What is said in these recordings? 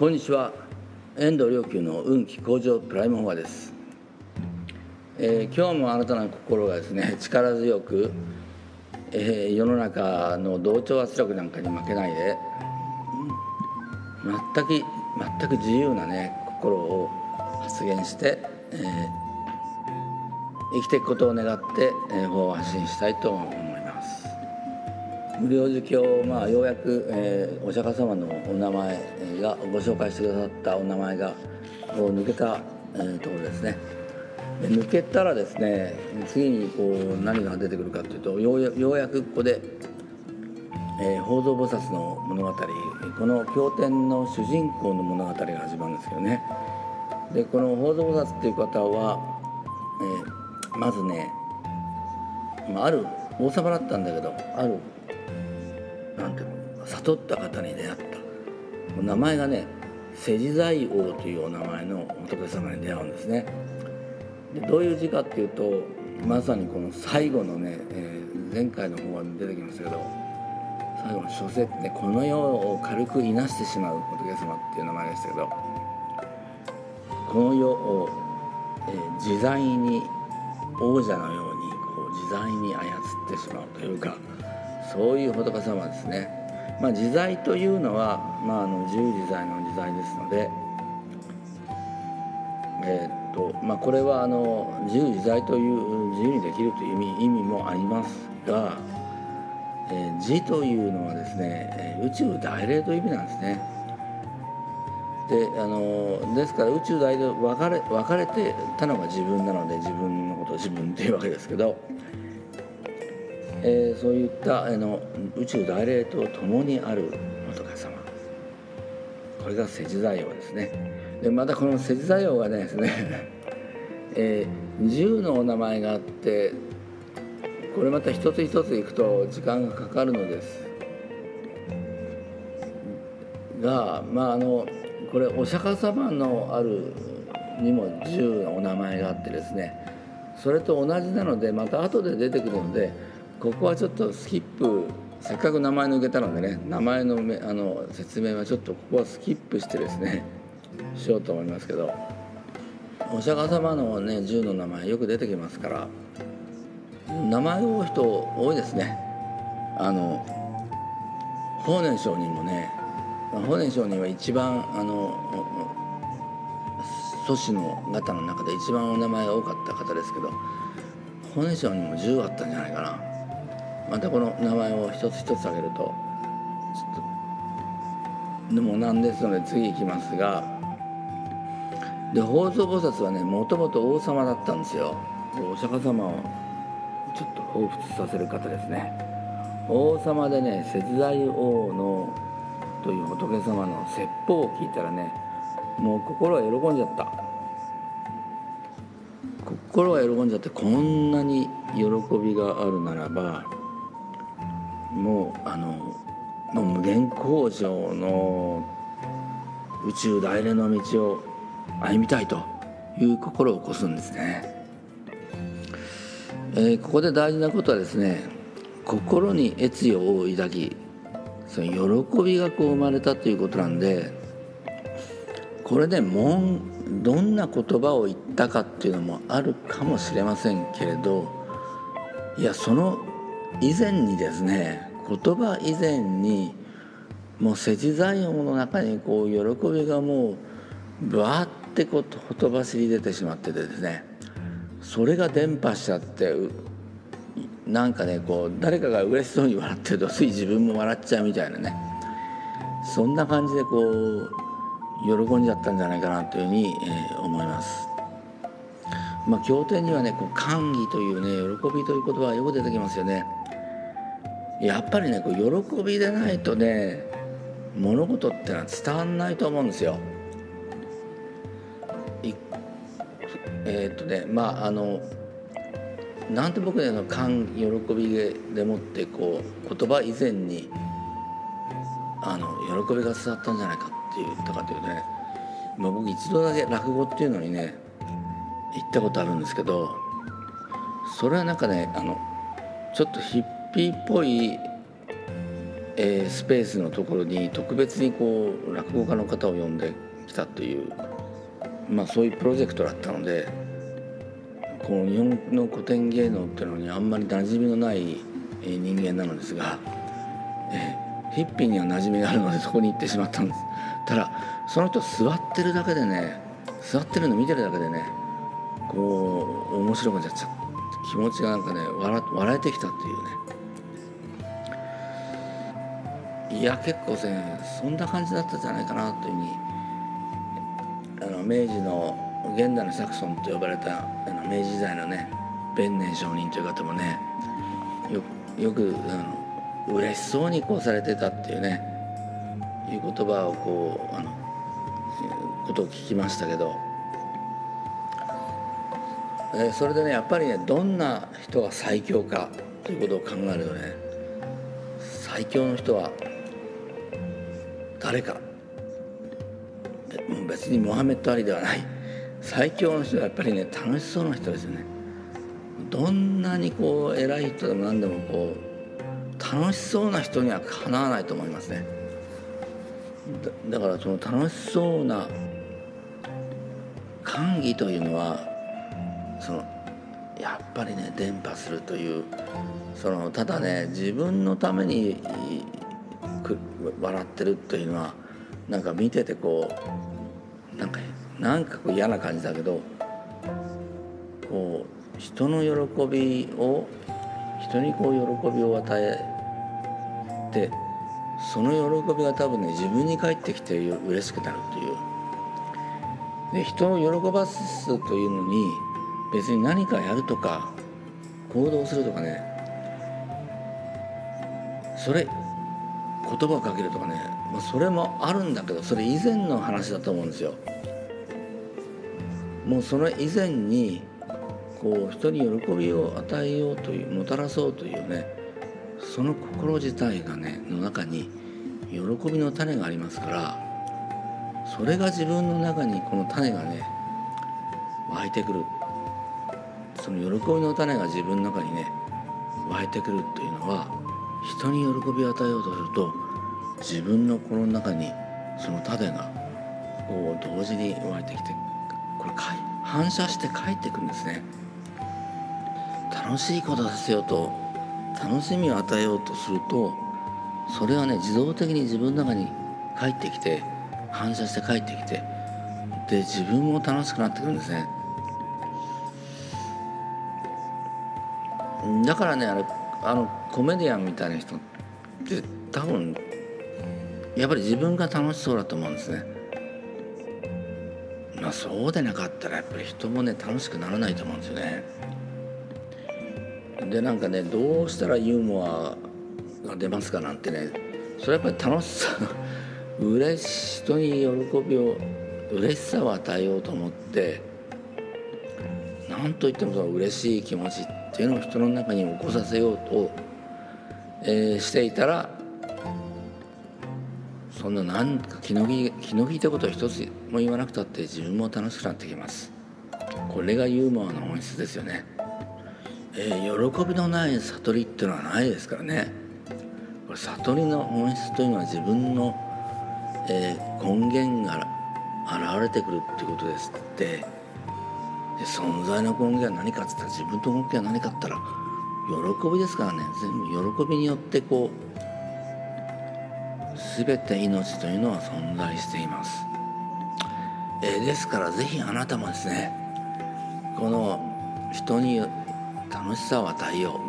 こんにちは。遠藤良久の運気向上プライムフォアです、えー、今日もあなたの心がですね 力強く、えー、世の中の同調圧力なんかに負けないで全く全く自由なね心を発言して、えー、生きていくことを願って、えー、法を発信したいと思います。無料寿経、まあ、ようやく、えー、お釈迦様のお名前がご紹介してくださったお名前がこう抜けた、えー、ところですね。で抜けたらですね次にこう何が出てくるかというとようやくここで、えー、宝蔵菩薩の物語この経典の主人公の物語が始まるんですけどね。でこの宝蔵菩薩っていう方は、えー、まずね、ある王様だったんだけどあるなんていうの悟った方に出会った。名前がね世辞財王というお名前の仏様に出会うんですね。でどういう字かっていうとまさにこの最後のね、えー、前回の方は出てきましたけど最後の書説ねこの世を軽くいなしてしまう仏様っていう名前でしたけどこの世を、えー、自在に王者のようにこう自在に操ってしまうというかそういう仏様ですね、まあ、自在というのは、まあ、あの自由自在の自在ですので、えー、っとまあ、これはあの自由自在という自由にできるという意味意味もありますが、えー、自というのはですね宇宙大霊という意味なんですね。であのですから宇宙大霊分かれ分かれてたのが自分なので自分のことを自分っていうわけですけど。えー、そういったあの宇宙大霊と共にある仏様。これが世辞座用ですね。でまたこの世辞座用がですね、えー、10のお名前があってこれまた一つ一ついくと時間がかかるのです。がまああのこれお釈迦様のあるにも10のお名前があってですねそれと同じなのでまた後で出てくるのでここはちょっとスキップせっかく名前抜けたのでね名前のめあの説明はちょっとここはスキップしてですねしようと思いますけどお釈迦様のね銃の名前よく出てきますから名前多い人多いですね。あの法然上人もね法然上人は一番あの祖師の方の中で一番お名前が多かった方ですけど法然上人も10あったんじゃないかなまたこの名前を一つ一つ挙げるとちょっとでもなんですので次いきますがで宝蔵菩薩はねもともと王様だったんですよ。お釈迦様をちょっと彷彿させる方ですね。王様でね節大王のという仏様の説法を聞いたらねもう心が喜んじゃった。心が喜んじゃってこんなに喜びがあるならばもうあの無限工場の宇宙大連の道を歩みたいという心を起こすんですね、えー、ここで大事なことはですね心に悦意を抱きその喜びがこう生まれたということなんでこれでもんどんな言葉を言ったかっていうのもあるかもしれませんけれどいやその以前にですね言葉以前にもう世辞財音の中にこう喜びがもうぶわってこうほとばしり出てしまっててですねそれが伝播しちゃってなんかねこう誰かが嬉しそうに笑ってるとつい自分も笑っちゃうみたいなねそんな感じでこう喜んじゃったんじゃないかなというふうに、え、思います。まあ、経典にはねこう歓喜というね喜びという言葉がよく出てきますよね。やっぱりねこう喜びでないとね物事ってのは伝わんないと思うんですよ。えー、っとねまああのなんて僕ねの感喜びでもってこう言葉以前にあの喜びが伝わったんじゃないかって言ったかというとね、まあ、僕一度だけ落語っていうのにね行ったことあるんですけどそれはなんかねあのちょっとヒッピーっぽい、えー、スペースのところに特別にこう落語家の方を呼んできたという、まあ、そういうプロジェクトだったのでこの日本の古典芸能っていうのにあんまり馴染みのない人間なのですが、えー、ヒッピーには馴染みがあるのでそこに行ってしまったんです。ただその人座ってるだけでね座ってるの見てるだけでねこう面白くなっちゃって気持ちがなんかね笑笑えてきたっていうね。いや結構ねそんな感じだったんじゃないかなというふうにあの明治の現代のサクソンと呼ばれたあの明治時代のね弁年上人という方もねよよくあの嬉しそうにこうされてたっていうねいう言葉をこうあのことを聞きましたけど、えそれでねやっぱりねどんな人が最強かということを考えるとね最強の人は誰か別にモハメッド・アリではない。最強の人はやっぱりね楽しそうな人ですよね。どんなにこう偉い人でも何でもこう楽しそうな人にはかなわないと思いますね。だからその楽しそうな歓喜というのはそのやっぱりね伝播するというそのただね自分のために笑ってるというのはなんか見ててこうなんかなんかこう嫌な感じだけどこう人の喜びを人にこう喜びを与えてその喜びが多分ね自分に返ってきて嬉しくなるという。で人を喜ばすというのに別に何かやるとか行動するとかねそれ言葉をかけるとかね、まあ、それもあるんだけどそれ以前の話だと思うんですよ。もうその以前にこう人に喜びを与えようというもたらそうというねその心自体がねの中に喜びの種がありますからそれが自分の中にこの種がね湧いてくるその喜びの種が自分の中にね湧いてくるというのは人に喜びを与えようとすると自分の心の中にその種がこう同時に湧いてきてこれ反射して帰ってくるんですね。楽しいことさせようと楽しみを与えようとするとそれはね自動的に自分の中に帰ってきて反射して帰ってきてで自分も楽しくなってくるんですね。だからねあれあのコメディアンみたいな人って多分やっぱり自分が楽しそうだと思うんですね。まあそうでなかったらやっぱり人もね楽しくならないと思うんですよね。でなんかねどうしたらユーモアが出ますかなんてねそれはやっぱり楽しさ嬉し人に喜びを嬉しさを与えようと思って何といってもその嬉しい気持ちっていうのを人の中に起こさせようと、えー、していたらそんな何か気の利気の利いたことを一つも言わなくたって自分も楽しくなってきます。これがユーモアの本質ですよね、えー、喜びのない悟りっていうのはないですからね。これ悟りの本質というのは自分の、えー、根源が現れてくるっていうことですって。で存在の根源は何かっつったら自分の根源は何かったら喜びですからね。全部喜びによってこう全て命というのは存在しています、えー、ですから是非あなたもですねこの人に楽しさを与えよ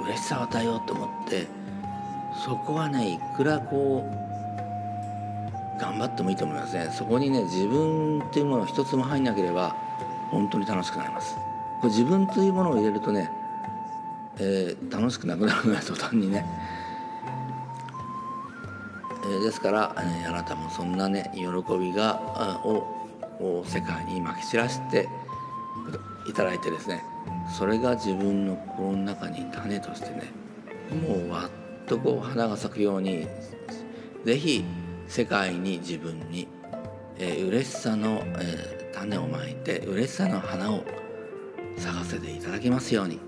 う嬉しさを与えようと思ってそこはねいくらこう頑張ってもいいと思いますね。そこにね自分っていうものが一つも入んなければ本当に楽しくなります。これ自分というものを入れるとね、えー、楽しくなくなるのは途端にね、えー、ですから、えー、あなたもそんなね喜びがを世界にまき散らしていただいてですねそれが自分の心の中に種としてねもうわっとこう花が咲くように是非世界に自分に、えー、嬉しさの、えー種をまいて嬉しさの花を咲かせていただきますように。